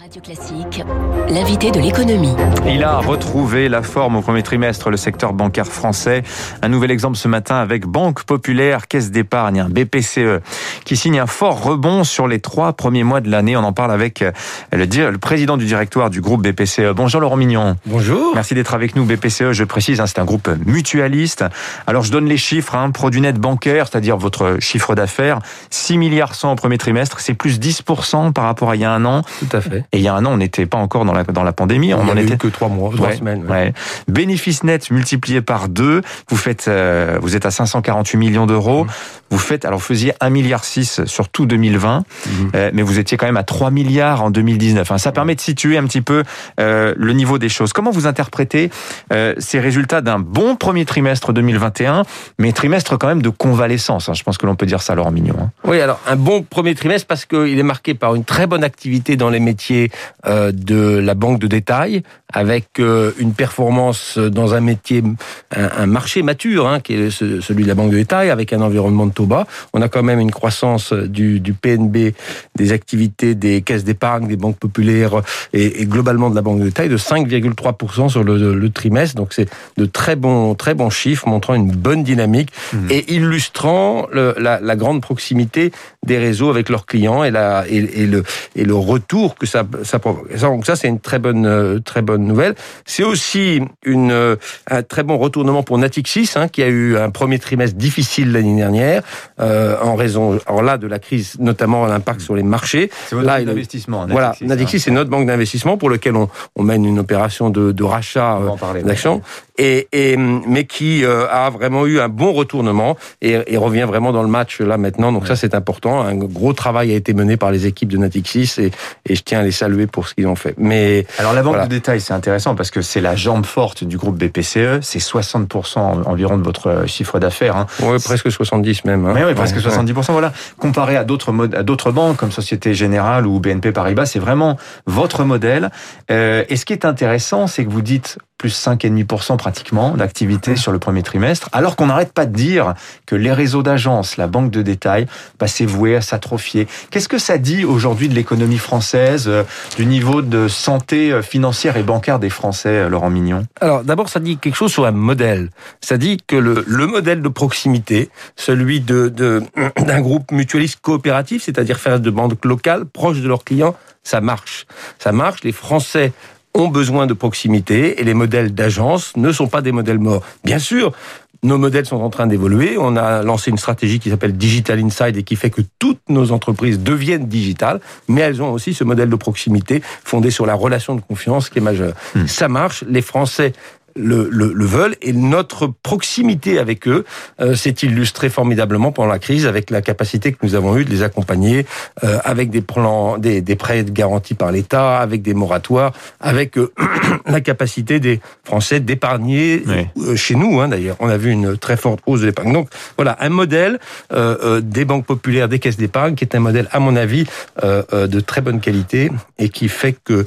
Radio Classique, l'invité de l'économie. Il a retrouvé la forme au premier trimestre, le secteur bancaire français. Un nouvel exemple ce matin avec Banque Populaire, Caisse d'épargne, BPCE, qui signe un fort rebond sur les trois premiers mois de l'année. On en parle avec euh, le, le, président du directoire du groupe BPCE. Bonjour Laurent Mignon. Bonjour. Merci d'être avec nous. BPCE, je précise, hein, c'est un groupe mutualiste. Alors je donne les chiffres, hein, produit net bancaire, c'est-à-dire votre chiffre d'affaires, 6 milliards 100 au premier trimestre, c'est plus 10% par rapport à il y a un an. Tout à fait. Et il y a un an, on n'était pas encore dans la, dans la pandémie. On en était que trois mois, trois ouais, semaines. Ouais. Ouais. Bénéfice net multiplié par deux. Vous faites, euh, vous êtes à 548 millions d'euros. Mmh. Vous faites, alors vous faisiez 1 milliard 6 sur tout 2020, mmh. euh, mais vous étiez quand même à 3 milliards en 2019. Hein, ça permet de situer un petit peu euh, le niveau des choses. Comment vous interprétez euh, ces résultats d'un bon premier trimestre 2021, mais trimestre quand même de convalescence hein, Je pense que l'on peut dire ça, Laurent Mignon. Hein. Oui, alors un bon premier trimestre parce qu'il est marqué par une très bonne activité dans les métiers euh, de la banque de détail, avec euh, une performance dans un métier, un, marché mature, hein, qui est ce, celui de la banque de détail, avec un environnement de taux bas. On a quand même une croissance du, du PNB, des activités des caisses d'épargne, des banques populaires et, et, globalement de la banque de détail de 5,3% sur le, le, trimestre. Donc c'est de très bons, très bons chiffres montrant une bonne dynamique mmh. et illustrant le, la, la, grande proximité des réseaux avec leurs clients et, la, et, et, le, et le retour que ça, ça provoque. Donc ça, c'est une très bonne, très bonne nouvelle. C'est aussi une, un très bon retournement pour Natixis, hein, qui a eu un premier trimestre difficile l'année dernière, euh, en raison, alors là, de la crise, notamment l'impact sur les marchés. C'est votre là, banque d'investissement. Voilà, Natixis, hein. c'est notre banque d'investissement pour lequel on, on, mène une opération de, de rachat euh, d'actions, et, et, mais qui euh, a vraiment eu un bon retournement et, et, revient vraiment dans le match là maintenant. Donc ouais. ça, c'est important. Un gros travail a été mené par les équipes de Natixis et, et je tiens à les saluer pour ce qu'ils ont fait. Mais alors la banque voilà. de détail, c'est intéressant parce que c'est la jambe forte du groupe BPCE. C'est 60% environ de votre chiffre d'affaires. Hein. Oui, presque 70 même. Hein. Mais oui, presque ouais, 70%. Ouais. Voilà. Comparé à d'autres à d'autres banques comme Société Générale ou BNP Paribas, c'est vraiment votre modèle. Euh, et ce qui est intéressant, c'est que vous dites plus 5,5% pratiquement d'activité sur le premier trimestre, alors qu'on n'arrête pas de dire que les réseaux d'agences, la banque de détail, bah, c'est voué à s'atrophier. Qu'est-ce que ça dit aujourd'hui de l'économie française, euh, du niveau de santé euh, financière et bancaire des Français, euh, Laurent Mignon? Alors d'abord, ça dit quelque chose sur un modèle. Ça dit que le, le modèle de proximité, celui de, d'un groupe mutualiste coopératif, c'est-à-dire faire de banques locales proches de leurs clients, ça marche. Ça marche. Les Français ont besoin de proximité et les modèles d'agence ne sont pas des modèles morts. Bien sûr, nos modèles sont en train d'évoluer. On a lancé une stratégie qui s'appelle Digital Inside et qui fait que toutes nos entreprises deviennent digitales, mais elles ont aussi ce modèle de proximité fondé sur la relation de confiance qui est majeur. Mmh. Ça marche. Les Français le, le, le, veulent et notre proximité avec eux euh, s'est illustrée formidablement pendant la crise avec la capacité que nous avons eue de les accompagner euh, avec des plans, des, des prêts garantis par l'État, avec des moratoires, avec euh, la capacité des Français d'épargner oui. Chez nous. Hein, D'ailleurs, on a vu une très forte hausse de l'épargne. Donc voilà, un modèle des banques populaires, des caisses d'épargne, qui est un modèle, à mon avis, de très bonne qualité et qui fait que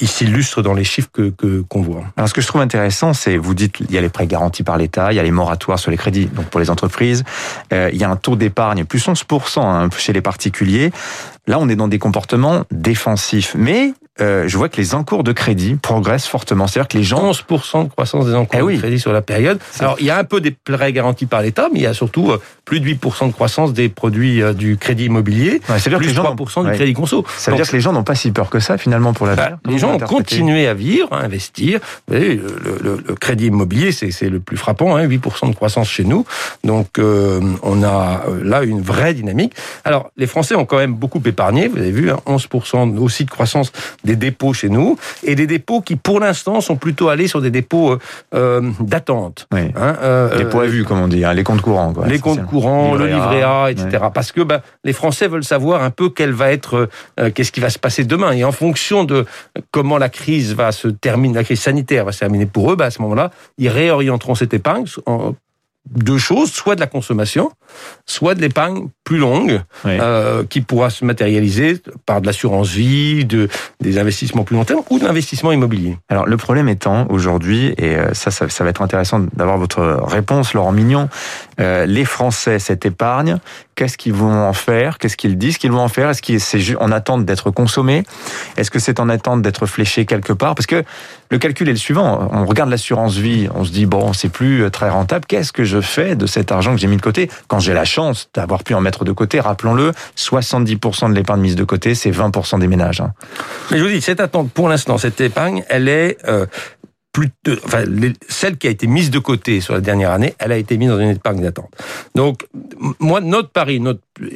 il s'illustre dans les chiffres que qu'on voit. Alors, ce que je trouve intéressant, c'est vous dites il y a les prêts garantis par l'État, il y a les moratoires sur les crédits, donc pour les entreprises, euh, il y a un taux d'épargne plus 11% hein, chez les particuliers. Là, on est dans des comportements défensifs, mais euh, je vois que les encours de crédit progressent fortement. C'est-à-dire que les gens... 11% de croissance des encours eh oui. de crédit sur la période. Alors, il y a un peu des prêts garantis par l'État, mais il y a surtout euh, plus de 8% de croissance des produits euh, du crédit immobilier, ouais, plus que les gens 3% du ouais. crédit conso. Ça veut Donc, dire que les gens n'ont pas si peur que ça, finalement, pour l'avenir bah, Les gens ont continué à vivre, à investir. Vous voyez, le, le, le, crédit immobilier, c'est le plus frappant, hein, 8% de croissance chez nous. Donc, on a là une vraie dynamique. Alors, les Français ont quand même beaucoup épargné. Vous avez vu, hein, 11% aussi de croissance des dépôts chez nous, et des dépôts qui, pour l'instant, sont plutôt allés sur des dépôts euh, d'attente. Oui. Hein, euh, dépôts à vue, comme on dit, hein, les comptes courants. Quoi, les comptes courants, le livret A, etc. Ouais. Parce que bah, les Français veulent savoir un peu quel va être, euh, qu'est-ce qui va se passer demain. Et en fonction de comment la crise va se terminer, la crise sanitaire va se terminer pour eux, bah, à ce moment-là, ils réorienteront cette épargne en deux choses, soit de la consommation, soit de l'épargne plus longue, Oui. euh, qui pourra se matérialiser par de l'assurance vie, de, des investissements plus long terme ou de l'investissement immobilier. Alors le problème étant aujourd'hui, et euh, ça, ça, ça va être intéressant d'avoir votre réponse, Laurent Mignon, euh, les Français, cette épargne, qu'est-ce qu'ils vont en faire? Qu'est-ce qu'ils disent qu'ils vont en faire? Est-ce que c'est en attente d'être consommé Est-ce que c'est en attente d'être fléché quelque part? Parce que le calcul est le suivant. On regarde l'assurance vie, on se dit, bon, c'est plus euh, très rentable. Qu'est-ce que je fais de cet argent que j'ai mis de côté? Quand j'ai la chance d'avoir pu en mettre de côté, rappelons-le, 70% de l'épargne mise de côté, c'est 20% des ménages. hein. Mais je vous dis, cette attente, pour l'instant, cette épargne, elle est euh, celle qui a été mise de côté sur la dernière année, elle a été mise dans une épargne d'attente. Donc, moi, notre pari,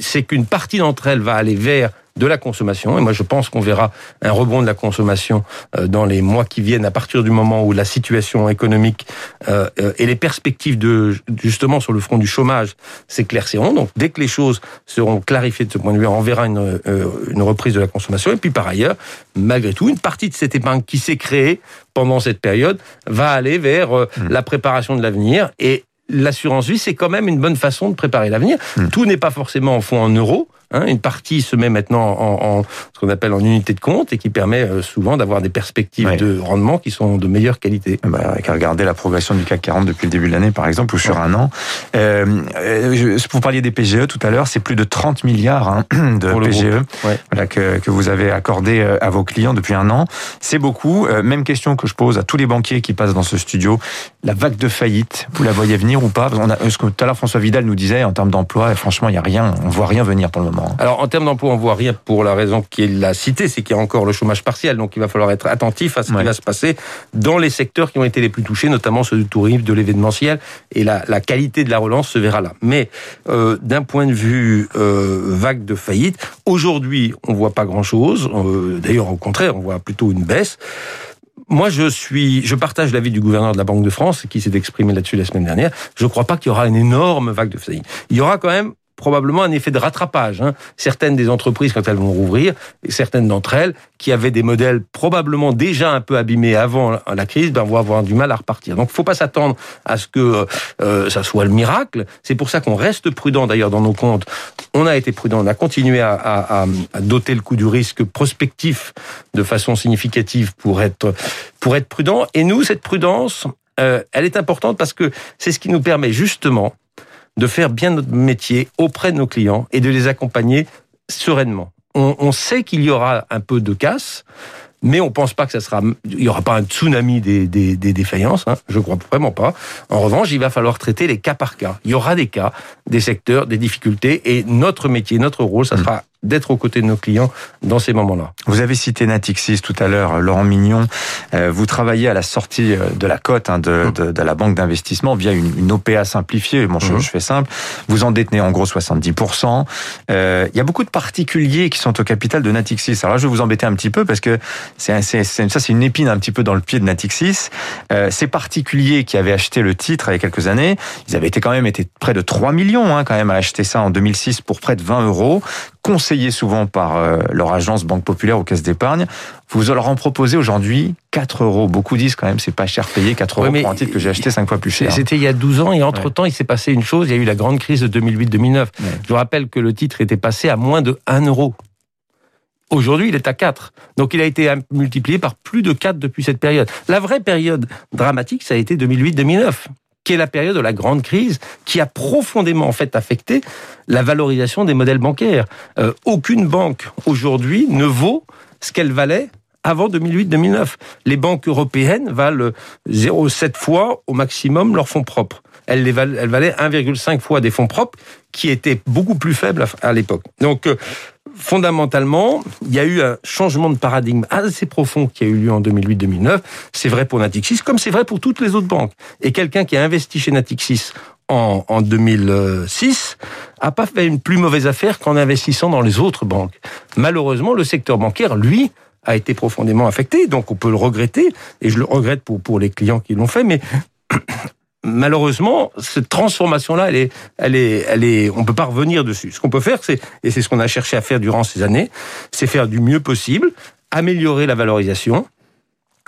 c'est qu'une partie d'entre elles va aller vers de la consommation. Et moi, je pense qu'on verra un rebond de la consommation euh, dans les mois qui viennent, à partir du moment où la situation économique euh, euh, et les perspectives de justement sur le front du chômage s'éclairciront. Donc, dès que les choses seront clarifiées de ce point de vue, on verra une, une reprise de la consommation. Et puis, par ailleurs, malgré tout, une partie de cette épargne qui s'est créée pendant cette période va aller vers euh, la préparation de l'avenir et L'assurance vie, c'est quand même une bonne façon de préparer l'avenir. Tout n'est pas forcément en fonds en euros. Hein. Une partie se met maintenant en, en ce qu'on appelle en unité de compte et qui permet euh, souvent d'avoir des perspectives Ouais. de rendement qui sont de meilleure qualité. Bah, avec à regarder la progression du CAC 40 depuis le début de l'année, par exemple, ou sur un an. Euh, euh, vous parliez des PGE tout à l'heure, c'est plus de 30 milliards hein, de Pour PGE groupe, ouais. voilà, que, que vous avez accordé euh, à vos clients depuis un an. C'est beaucoup. Euh, même question que je pose à tous les banquiers qui passent dans ce studio. La vague de faillite, vous la voyez venir ou pas? Parce qu'on a, ce que tout à l'heure François Vidal nous disait en termes d'emploi, franchement, il y a rien, on voit rien venir pour le moment. Alors, en termes d'emploi, on voit rien pour la raison qu'il a citée, c'est qu'il y a encore le chômage partiel. Donc, il va falloir être attentif à ce Ouais. qui va se passer dans les secteurs qui ont été les plus touchés, notamment ceux du tourisme, de l'événementiel. Et la, la qualité de la relance se verra là. Mais euh, d'un point de vue euh, vague de faillite, aujourd'hui, on voit pas grand-chose. Euh, D'ailleurs, au contraire, on voit plutôt une baisse. Moi, je suis, je partage l'avis du gouverneur de la Banque de France qui s'est exprimé là-dessus la semaine dernière. Je ne crois pas qu'il y aura une énorme vague de faillite. Il y aura quand même probablement un effet de rattrapage. hein. Certaines des entreprises, quand elles vont rouvrir, et certaines d'entre elles, qui avaient des modèles probablement déjà un peu abîmés avant la crise, ben, vont avoir du mal à repartir. Donc, faut pas s'attendre à ce que euh, ça soit le miracle. C'est pour ça qu'on reste prudent, d'ailleurs, dans nos comptes. On a été prudent, on a continué à, à- à- à doter le coût du risque prospectif de façon significative pour être, pour être prudent. Et nous, cette prudence, euh, elle est importante parce que c'est ce qui nous permet justement de faire bien notre métier auprès de nos clients et de les accompagner sereinement. On, on sait qu'il y aura un peu de casse, mais on pense pas que ça sera, il y aura pas un tsunami des, des, des défaillances. Hein, je crois vraiment pas. En revanche, il va falloir traiter les cas par cas. Il y aura des cas, des secteurs, des difficultés, et notre métier, notre rôle, ça sera d'être aux côtés de nos clients dans ces moments-là. Vous avez cité Natixis tout à l'heure, Laurent Mignon. Euh, vous travaillez à la sortie euh, de la cote hein, de, de, de la banque d'investissement via une, une OPA simplifiée. Bon, je, Mhm. je fais simple. Vous en détenez en gros 70%. Euh, Il y a beaucoup de particuliers qui sont au capital de Natixis. Alors là, je vais vous embêter un petit peu parce que c'est c'est- c'est- ça, c'est une épine un petit peu dans le pied de Natixis. Euh, ces particuliers qui avaient acheté le titre il y a quelques années, ils avaient été quand même été près de 3 millions hein, quand même à acheter ça en 2006 pour près de 20 euros, conseillés souvent par euh, leur agence Banque Populaire ou Caisse d'épargne. Vous leur en proposez aujourd'hui 4 euros. Beaucoup disent quand même c'est pas cher payé 4 euros Ouais, pour un titre que j'ai acheté 5 fois plus cher. C'était il y a 12 ans et entre-temps, il s'est passé une chose, il y a eu la grande crise de 2008-2009. Je vous rappelle que le titre était passé à moins de 1 euro. Aujourd'hui, il est à 4. Donc, il a été multiplié par plus de 4 depuis cette période. La vraie période dramatique, ça a été 2008-2009 qui est la période de la grande crise, qui a profondément en fait affecté la valorisation des modèles bancaires. Euh, aucune banque aujourd'hui ne vaut ce qu'elle valait avant 2008-2009. Les banques européennes valent 0,7 fois au maximum leurs fonds propres. Elles, les val- elles valaient 1,5 fois des fonds propres qui étaient beaucoup plus faibles à, à l'époque. Donc, euh, fondamentalement, il y a eu un changement de paradigme assez profond qui a eu lieu en 2008-2009. C'est vrai pour Natixis, comme c'est vrai pour toutes les autres banques. Et quelqu'un qui a investi chez Natixis en, en 2006 a pas fait une plus mauvaise affaire qu'en investissant dans les autres banques. Malheureusement, le secteur bancaire, lui, a été profondément affecté, donc on peut le regretter, et je le regrette pour, pour les clients qui l'ont fait, mais malheureusement, cette transformation-là, elle est, elle est, elle est, on peut pas revenir dessus. Ce qu'on peut faire, c'est, et c'est ce qu'on a cherché à faire durant ces années, c'est faire du mieux possible, améliorer la valorisation,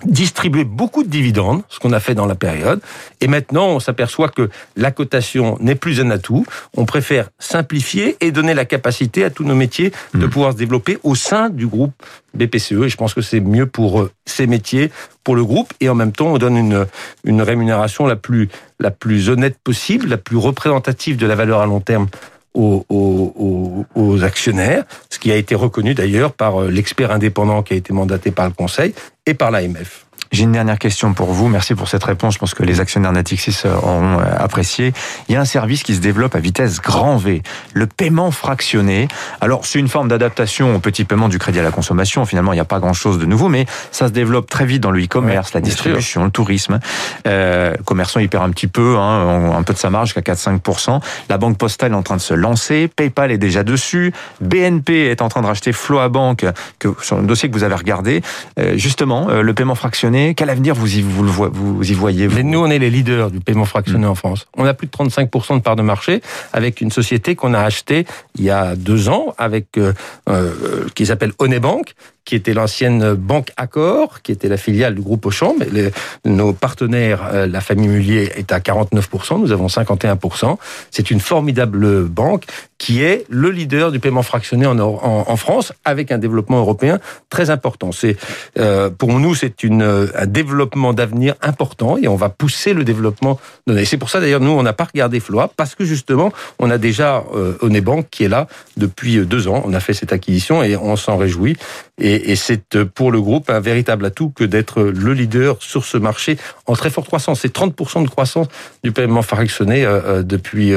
distribuer beaucoup de dividendes, ce qu'on a fait dans la période. Et maintenant, on s'aperçoit que la cotation n'est plus un atout. On préfère simplifier et donner la capacité à tous nos métiers de mmh. pouvoir se développer au sein du groupe BPCE. Et je pense que c'est mieux pour euh, ces métiers, pour le groupe. Et en même temps, on donne une, une rémunération la plus, la plus honnête possible, la plus représentative de la valeur à long terme aux, actionnaires, ce qui a été reconnu d'ailleurs par euh, l'expert indépendant qui a été mandaté par le Conseil et par l'AMF. J'ai une dernière question pour vous. Merci pour cette réponse. Je pense que les actionnaires Natixis auront euh, apprécié. Il y a un service qui se développe à vitesse grand V, le paiement fractionné. Alors, c'est une forme d'adaptation au petit paiement du crédit à la consommation. Finalement, il n'y a pas grand-chose de nouveau, mais ça se développe très vite dans le e-commerce, la distribution, le tourisme. Euh, commerçant, il perd un petit peu, hein, un peu de sa marge, jusqu'à 4-5%. La banque postale est en train de se lancer. PayPal est déjà dessus. BNP est en train de racheter Floabank, que, sur le dossier que vous avez regardé. Euh, justement, le paiement fractionné, quel avenir vous y, vous, le vous y voyez nous, on est les leaders du paiement fractionné en France. On a plus de 35% de part de marché avec une société qu'on a achetée il y a deux ans, avec euh, euh, qui s'appelle Onebank, qui était l'ancienne banque Accor, qui était la filiale du groupe Auchan. Mais les, nos partenaires, euh, la famille Mullier, est à 49%, nous avons 51%. C'est une formidable banque qui est le leader du paiement fractionné en, en, en France, avec un développement européen très important. C'est euh, Pour nous, c'est un développement d'avenir important et on va pousser le développement. Et c'est pour ça, d'ailleurs, nous, on n'a pas regardé Floa, parce que justement, on a déjà euh, Onebank qui est là depuis deux ans. On a fait cette acquisition et on s'en réjouit. Et et, c'est euh, pour le groupe un véritable atout que d'être le leader sur ce marché en très forte croissance. C'est 30% de croissance du paiement fractionné euh, euh, depuis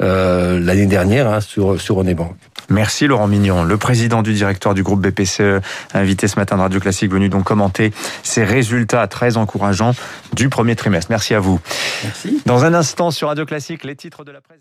l'année dernière hein, sur, sur Onebank. Merci Laurent Mignon, le président du directeur du groupe BPCE, invité ce matin de Radio Classique, venu donc commenter ces résultats très encourageants du premier trimestre. Merci à vous. Merci. Dans un instant sur Radio Classique, les titres de la presse.